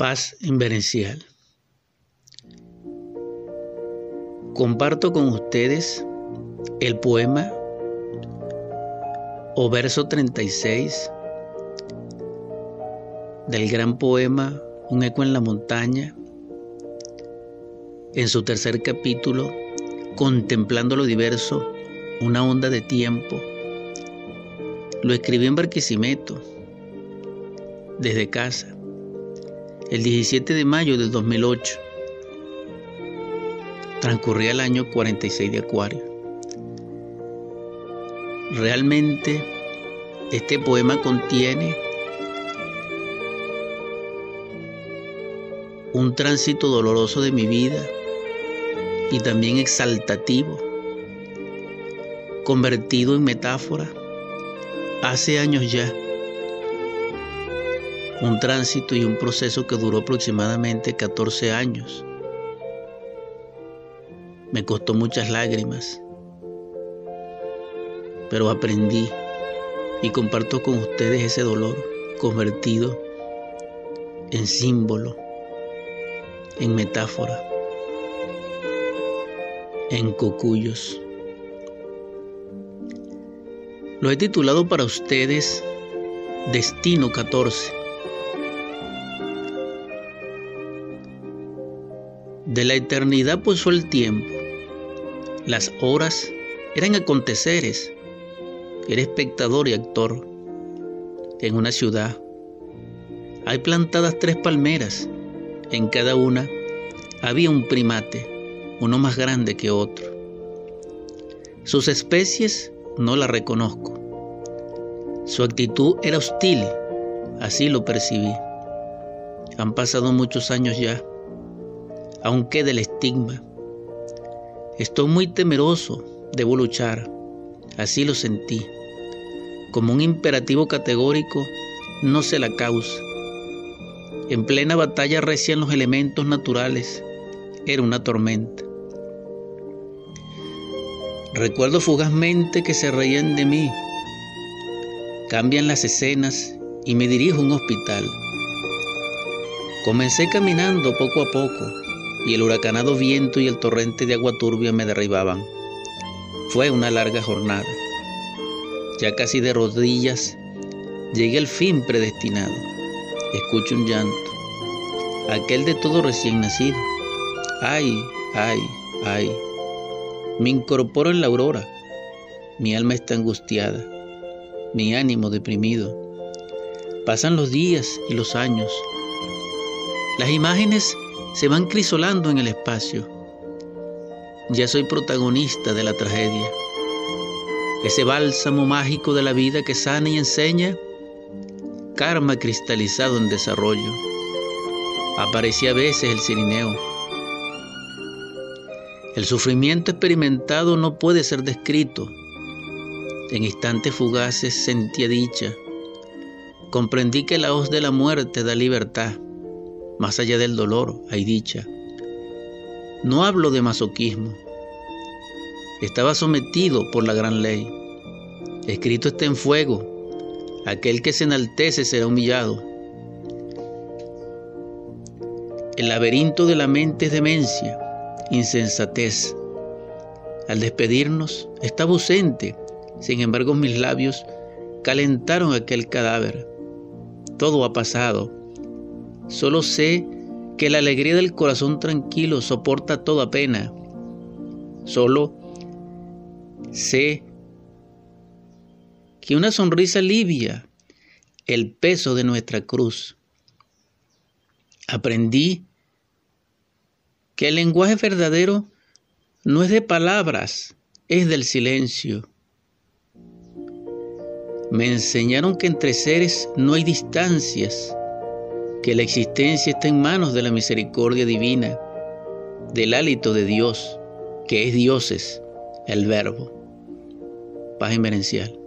Paz inverencial. Comparto con ustedes el poema o verso 36 del gran poema Un eco en la montaña, en su tercer capítulo, Contemplando lo diverso, una onda de tiempo. Lo escribí en Barquisimeto, desde casa el 17 de mayo del 2008. Transcurría el año 46 de Acuario. Realmente este poema contiene un tránsito doloroso de mi vida y también exaltativo, convertido en metáfora hace años ya un tránsito y un proceso que duró aproximadamente 14 años. Me costó muchas lágrimas, pero aprendí y comparto con ustedes ese dolor convertido en símbolo, en metáfora, en cocuyos. Lo he titulado para ustedes Destino 14 De la eternidad pasó el tiempo. Las horas eran aconteceres. Era espectador y actor. En una ciudad hay plantadas tres palmeras. En cada una había un primate, uno más grande que otro. Sus especies no la reconozco. Su actitud era hostil, así lo percibí. Han pasado muchos años ya aún queda el estigma. Estoy muy temeroso, debo luchar, así lo sentí. Como un imperativo categórico, no sé la causa. En plena batalla recién los elementos naturales, era una tormenta. Recuerdo fugazmente que se reían de mí. Cambian las escenas y me dirijo a un hospital. Comencé caminando poco a poco, y el huracanado viento y el torrente de agua turbia me derribaban. Fue una larga jornada. Ya casi de rodillas, llegué al fin predestinado. Escucho un llanto, aquel de todo recién nacido. Ay, ay, ay. Me incorporo en la aurora. Mi alma está angustiada, mi ánimo deprimido. Pasan los días y los años. Las imágenes se van crisolando en el espacio. Ya soy protagonista de la tragedia. Ese bálsamo mágico de la vida que sana y enseña, karma cristalizado en desarrollo. Aparecía a veces el cirineo. El sufrimiento experimentado no puede ser descrito. En instantes fugaces sentía dicha. Comprendí que la hoz de la muerte da libertad más allá del dolor hay dicha. No hablo de masoquismo. Estaba sometido por la gran ley. Escrito está en fuego. Aquel que se enaltece será humillado. El laberinto de la mente es demencia, insensatez. Al despedirnos, estaba ausente. Sin embargo, mis labios calentaron aquel cadáver. Todo ha pasado. Solo sé que la alegría del corazón tranquilo soporta toda pena. Solo sé que una sonrisa alivia el peso de nuestra cruz. Aprendí que el lenguaje verdadero no es de palabras, es del silencio. Me enseñaron que entre seres no hay distancias, que la existencia está en manos de la misericordia divina, del hálito de Dios, que es dioses, el verbo. Paz inverencial.